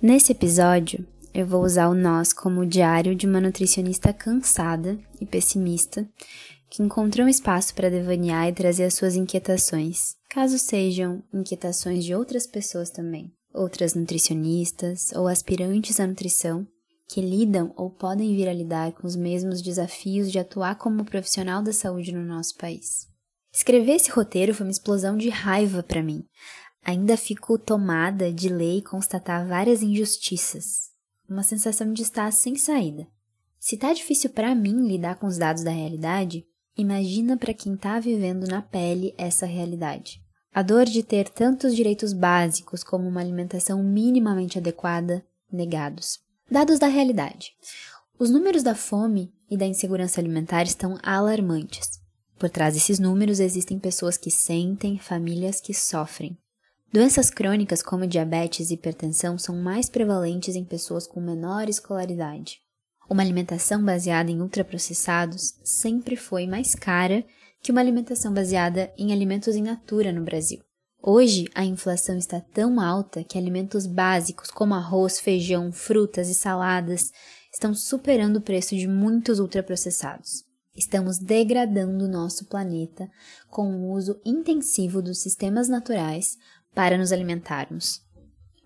Nesse episódio, eu vou usar o nós como diário de uma nutricionista cansada e pessimista que encontrou um espaço para devanear e trazer as suas inquietações, caso sejam inquietações de outras pessoas também, outras nutricionistas ou aspirantes à nutrição que lidam ou podem vir a lidar com os mesmos desafios de atuar como profissional da saúde no nosso país. Escrever esse roteiro foi uma explosão de raiva para mim, Ainda fico tomada de ler e constatar várias injustiças. Uma sensação de estar sem saída. Se tá difícil para mim lidar com os dados da realidade, imagina para quem tá vivendo na pele essa realidade. A dor de ter tantos direitos básicos como uma alimentação minimamente adequada negados. Dados da realidade. Os números da fome e da insegurança alimentar estão alarmantes. Por trás desses números existem pessoas que sentem, famílias que sofrem. Doenças crônicas como diabetes e hipertensão são mais prevalentes em pessoas com menor escolaridade. Uma alimentação baseada em ultraprocessados sempre foi mais cara que uma alimentação baseada em alimentos in natura no Brasil. Hoje, a inflação está tão alta que alimentos básicos como arroz, feijão, frutas e saladas estão superando o preço de muitos ultraprocessados. Estamos degradando nosso planeta com o uso intensivo dos sistemas naturais para nos alimentarmos,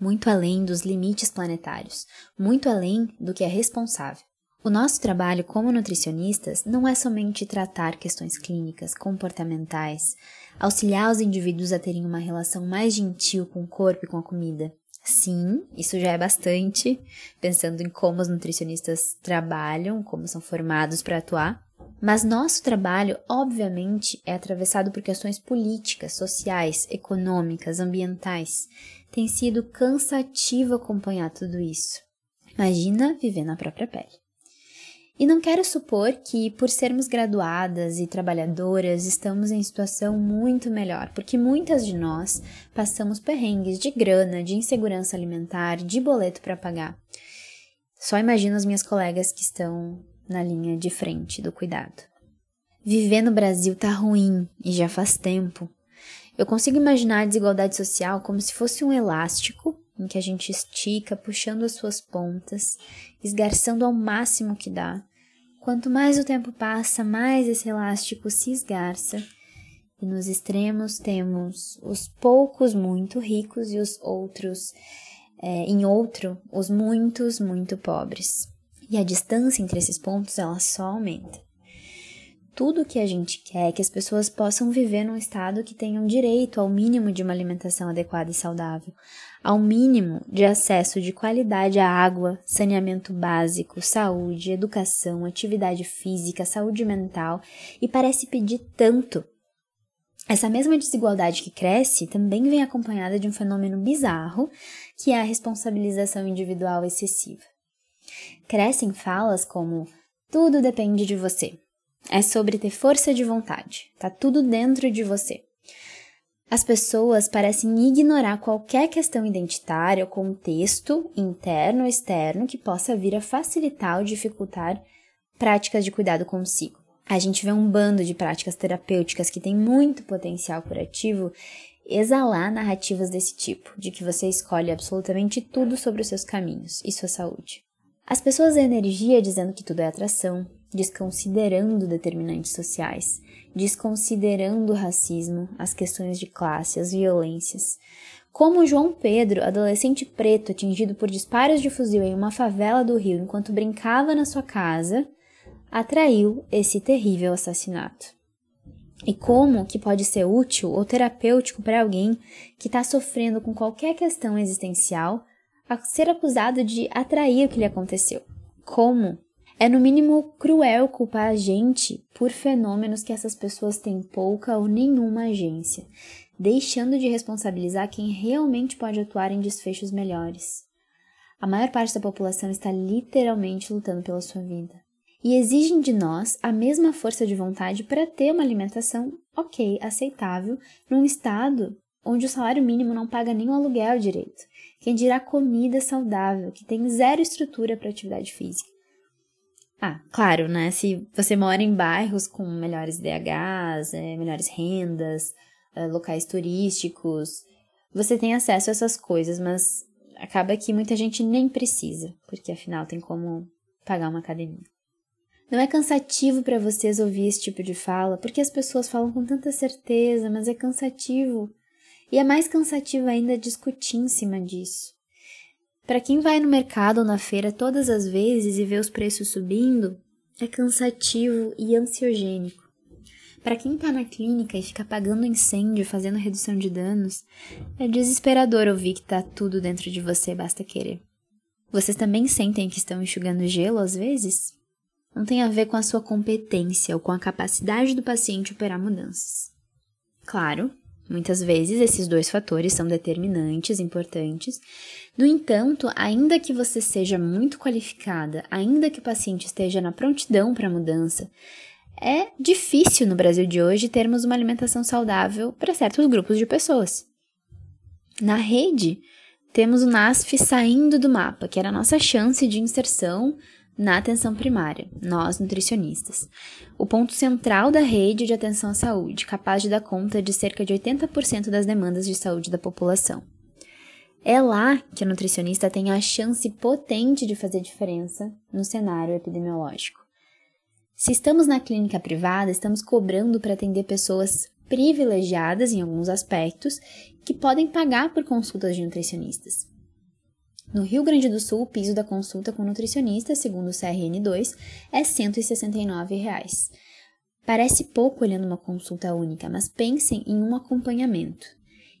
muito além dos limites planetários, muito além do que é responsável. O nosso trabalho como nutricionistas não é somente tratar questões clínicas, comportamentais, auxiliar os indivíduos a terem uma relação mais gentil com o corpo e com a comida. Sim, isso já é bastante, pensando em como os nutricionistas trabalham, como são formados para atuar. Mas nosso trabalho, obviamente, é atravessado por questões políticas, sociais, econômicas, ambientais. Tem sido cansativo acompanhar tudo isso. Imagina viver na própria pele. E não quero supor que, por sermos graduadas e trabalhadoras, estamos em situação muito melhor, porque muitas de nós passamos perrengues de grana, de insegurança alimentar, de boleto para pagar. Só imagino as minhas colegas que estão na linha de frente do cuidado. Viver no Brasil tá ruim e já faz tempo. Eu consigo imaginar a desigualdade social como se fosse um elástico em que a gente estica, puxando as suas pontas, esgarçando ao máximo que dá. Quanto mais o tempo passa, mais esse elástico se esgarça. E nos extremos temos os poucos muito ricos e os outros, é, em outro, os muitos muito pobres. E a distância entre esses pontos ela só aumenta. Tudo que a gente quer é que as pessoas possam viver num estado que tenham direito ao mínimo de uma alimentação adequada e saudável, ao mínimo de acesso de qualidade à água, saneamento básico, saúde, educação, atividade física, saúde mental, e parece pedir tanto. Essa mesma desigualdade que cresce também vem acompanhada de um fenômeno bizarro, que é a responsabilização individual excessiva. Crescem falas como tudo depende de você. É sobre ter força de vontade. Tá tudo dentro de você. As pessoas parecem ignorar qualquer questão identitária ou contexto interno ou externo que possa vir a facilitar ou dificultar práticas de cuidado consigo. A gente vê um bando de práticas terapêuticas que tem muito potencial curativo exalar narrativas desse tipo, de que você escolhe absolutamente tudo sobre os seus caminhos e sua saúde. As pessoas dão energia dizendo que tudo é atração, desconsiderando determinantes sociais, desconsiderando o racismo, as questões de classe, as violências. Como João Pedro, adolescente preto atingido por disparos de fuzil em uma favela do Rio enquanto brincava na sua casa, atraiu esse terrível assassinato. E como que pode ser útil ou terapêutico para alguém que está sofrendo com qualquer questão existencial a ser acusado de atrair o que lhe aconteceu. Como? É no mínimo cruel culpar a gente por fenômenos que essas pessoas têm pouca ou nenhuma agência. deixando de responsabilizar quem realmente pode atuar em desfechos melhores. A maior parte da população está literalmente lutando pela sua vida. E exigem de nós a mesma força de vontade para ter uma alimentação ok, aceitável, num estado onde o salário mínimo não paga nem o aluguel direito. Quem dirá comida saudável, que tem zero estrutura para atividade física. Ah, claro, né? Se você mora em bairros com melhores DHs, é, melhores rendas, é, locais turísticos, você tem acesso a essas coisas, mas acaba que muita gente nem precisa, porque afinal tem como pagar uma academia. Não é cansativo para vocês ouvir esse tipo de fala, porque as pessoas falam com tanta certeza, mas é cansativo e é mais cansativo ainda discutir em cima disso. Para quem vai no mercado ou na feira todas as vezes e vê os preços subindo, é cansativo e ansiogênico. Para quem está na clínica e fica apagando incêndio, fazendo redução de danos, é desesperador ouvir que está tudo dentro de você, basta querer. Vocês também sentem que estão enxugando gelo às vezes? Não tem a ver com a sua competência ou com a capacidade do paciente operar mudanças. Claro, Muitas vezes esses dois fatores são determinantes, importantes. No entanto, ainda que você seja muito qualificada, ainda que o paciente esteja na prontidão para a mudança, é difícil no Brasil de hoje termos uma alimentação saudável para certos grupos de pessoas. Na rede, temos o NASF saindo do mapa, que era a nossa chance de inserção na atenção primária, nós nutricionistas. O ponto central da rede de atenção à saúde, capaz de dar conta de cerca de 80% das demandas de saúde da população. É lá que a nutricionista tem a chance potente de fazer diferença no cenário epidemiológico. Se estamos na clínica privada, estamos cobrando para atender pessoas privilegiadas em alguns aspectos que podem pagar por consultas de nutricionistas. No Rio Grande do Sul, o piso da consulta com nutricionista, segundo o CRN2, é 169 reais. Parece pouco olhando uma consulta única, mas pensem em um acompanhamento.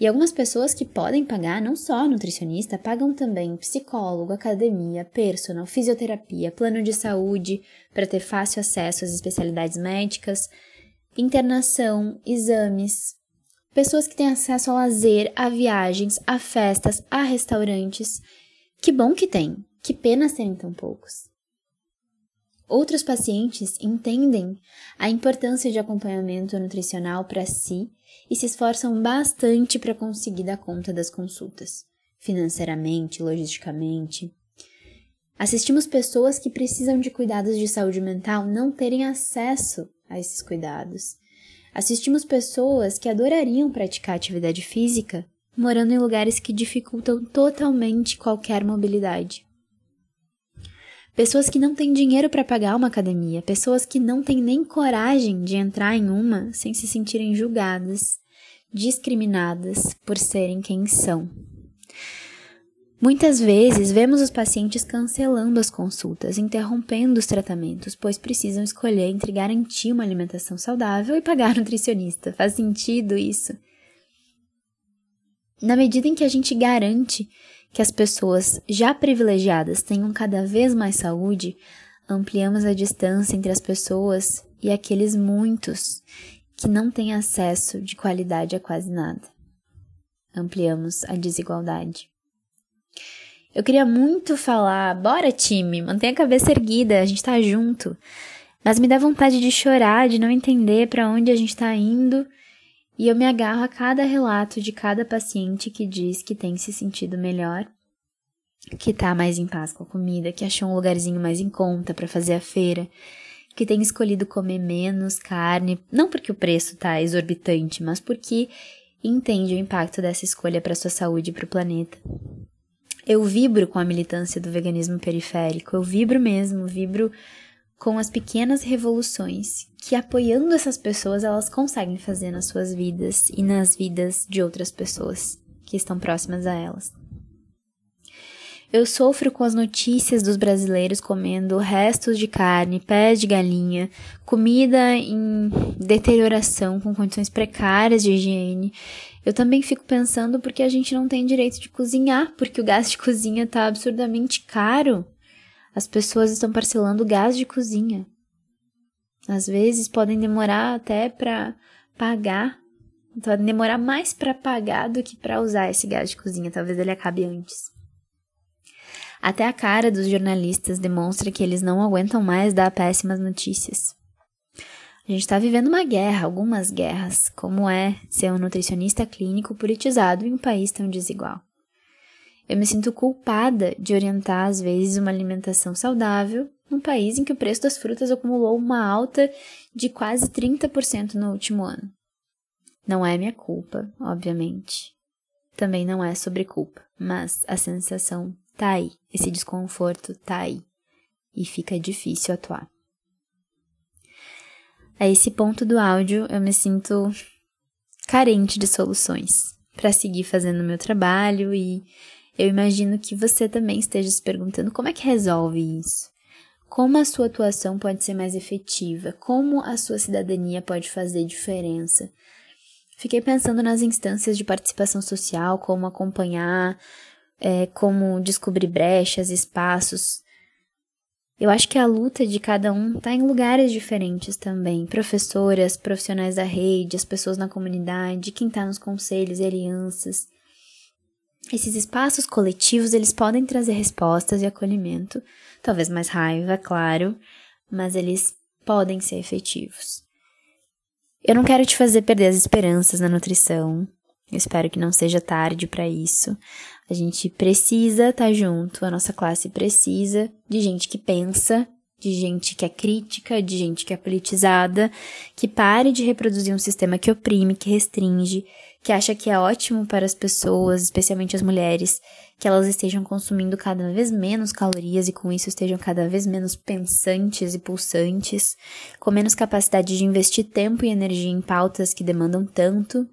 E algumas pessoas que podem pagar não só nutricionista, pagam também psicólogo, academia, personal, fisioterapia, plano de saúde para ter fácil acesso às especialidades médicas, internação, exames, pessoas que têm acesso ao lazer, a viagens, a festas, a restaurantes que bom que tem, que pena serem tão poucos. Outros pacientes entendem a importância de acompanhamento nutricional para si e se esforçam bastante para conseguir dar conta das consultas, financeiramente, logisticamente. Assistimos pessoas que precisam de cuidados de saúde mental não terem acesso a esses cuidados. Assistimos pessoas que adorariam praticar atividade física, morando em lugares que dificultam totalmente qualquer mobilidade. Pessoas que não têm dinheiro para pagar uma academia, pessoas que não têm nem coragem de entrar em uma sem se sentirem julgadas, discriminadas por serem quem são. Muitas vezes vemos os pacientes cancelando as consultas, interrompendo os tratamentos, pois precisam escolher entre garantir uma alimentação saudável e pagar nutricionista. Faz sentido isso? Na medida em que a gente garante que as pessoas já privilegiadas tenham cada vez mais saúde, ampliamos a distância entre as pessoas e aqueles muitos que não têm acesso de qualidade a quase nada. Ampliamos a desigualdade. Eu queria muito falar, bora time, mantenha a cabeça erguida, a gente tá junto. Mas me dá vontade de chorar, de não entender para onde a gente tá indo e eu me agarro a cada relato de cada paciente que diz que tem se sentido melhor, que tá mais em paz com a comida, que achou um lugarzinho mais em conta para fazer a feira, que tem escolhido comer menos carne, não porque o preço tá exorbitante, mas porque entende o impacto dessa escolha para sua saúde e para o planeta. Eu vibro com a militância do veganismo periférico, eu vibro mesmo, vibro com as pequenas revoluções que apoiando essas pessoas elas conseguem fazer nas suas vidas e nas vidas de outras pessoas que estão próximas a elas. Eu sofro com as notícias dos brasileiros comendo restos de carne, pés de galinha, comida em deterioração com condições precárias de higiene. Eu também fico pensando porque a gente não tem direito de cozinhar, porque o gás de cozinha está absurdamente caro. As pessoas estão parcelando gás de cozinha. Às vezes podem demorar até para pagar Então vai demorar mais para pagar do que para usar esse gás de cozinha. Talvez ele acabe antes. Até a cara dos jornalistas demonstra que eles não aguentam mais dar péssimas notícias. A gente está vivendo uma guerra, algumas guerras, como é ser um nutricionista clínico politizado em um país tão desigual. Eu me sinto culpada de orientar, às vezes, uma alimentação saudável num país em que o preço das frutas acumulou uma alta de quase 30% no último ano. Não é minha culpa, obviamente. Também não é sobre culpa, mas a sensação tá aí, esse desconforto tá aí e fica difícil atuar. A esse ponto do áudio eu me sinto carente de soluções para seguir fazendo meu trabalho e eu imagino que você também esteja se perguntando como é que resolve isso. Como a sua atuação pode ser mais efetiva? Como a sua cidadania pode fazer diferença? Fiquei pensando nas instâncias de participação social, como acompanhar, é, como descobrir brechas, espaços. Eu acho que a luta de cada um está em lugares diferentes também. Professoras, profissionais da rede, as pessoas na comunidade, quem está nos conselhos e alianças. Esses espaços coletivos, eles podem trazer respostas e acolhimento, talvez mais raiva, claro, mas eles podem ser efetivos. Eu não quero te fazer perder as esperanças na nutrição. Eu espero que não seja tarde para isso. A gente precisa estar tá junto, a nossa classe precisa de gente que pensa, de gente que é crítica, de gente que é politizada, que pare de reproduzir um sistema que oprime, que restringe, que acha que é ótimo para as pessoas, especialmente as mulheres, que elas estejam consumindo cada vez menos calorias e com isso estejam cada vez menos pensantes e pulsantes, com menos capacidade de investir tempo e energia em pautas que demandam tanto.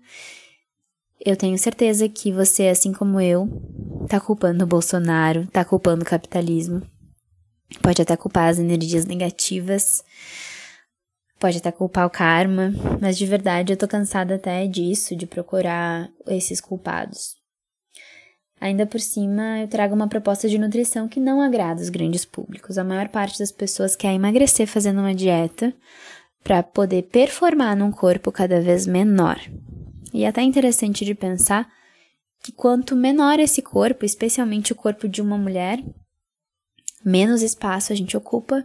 Eu tenho certeza que você, assim como eu, tá culpando o Bolsonaro, tá culpando o capitalismo. Pode até culpar as energias negativas Pode até culpar o karma, mas de verdade eu tô cansada até disso, de procurar esses culpados. Ainda por cima, eu trago uma proposta de nutrição que não agrada os grandes públicos. A maior parte das pessoas quer emagrecer fazendo uma dieta para poder performar num corpo cada vez menor. E é até interessante de pensar que quanto menor esse corpo, especialmente o corpo de uma mulher, menos espaço a gente ocupa,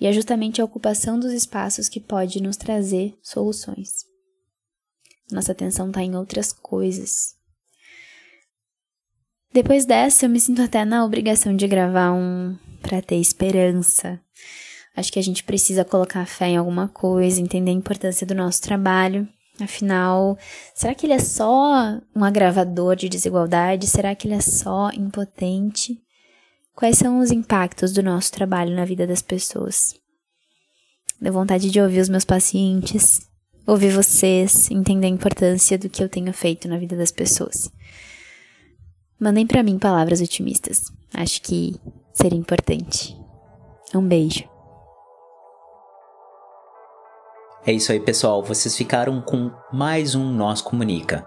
e é justamente a ocupação dos espaços que pode nos trazer soluções. Nossa atenção está em outras coisas. Depois dessa, eu me sinto até na obrigação de gravar um para ter esperança. Acho que a gente precisa colocar fé em alguma coisa, entender a importância do nosso trabalho. Afinal, será que ele é só um agravador de desigualdade? Será que ele é só impotente? Quais são os impactos do nosso trabalho na vida das pessoas? Deu vontade de ouvir os meus pacientes, ouvir vocês, entender a importância do que eu tenho feito na vida das pessoas. Mandem para mim palavras otimistas. Acho que seria importante. Um beijo. É isso aí, pessoal. Vocês ficaram com mais um Nós Comunica.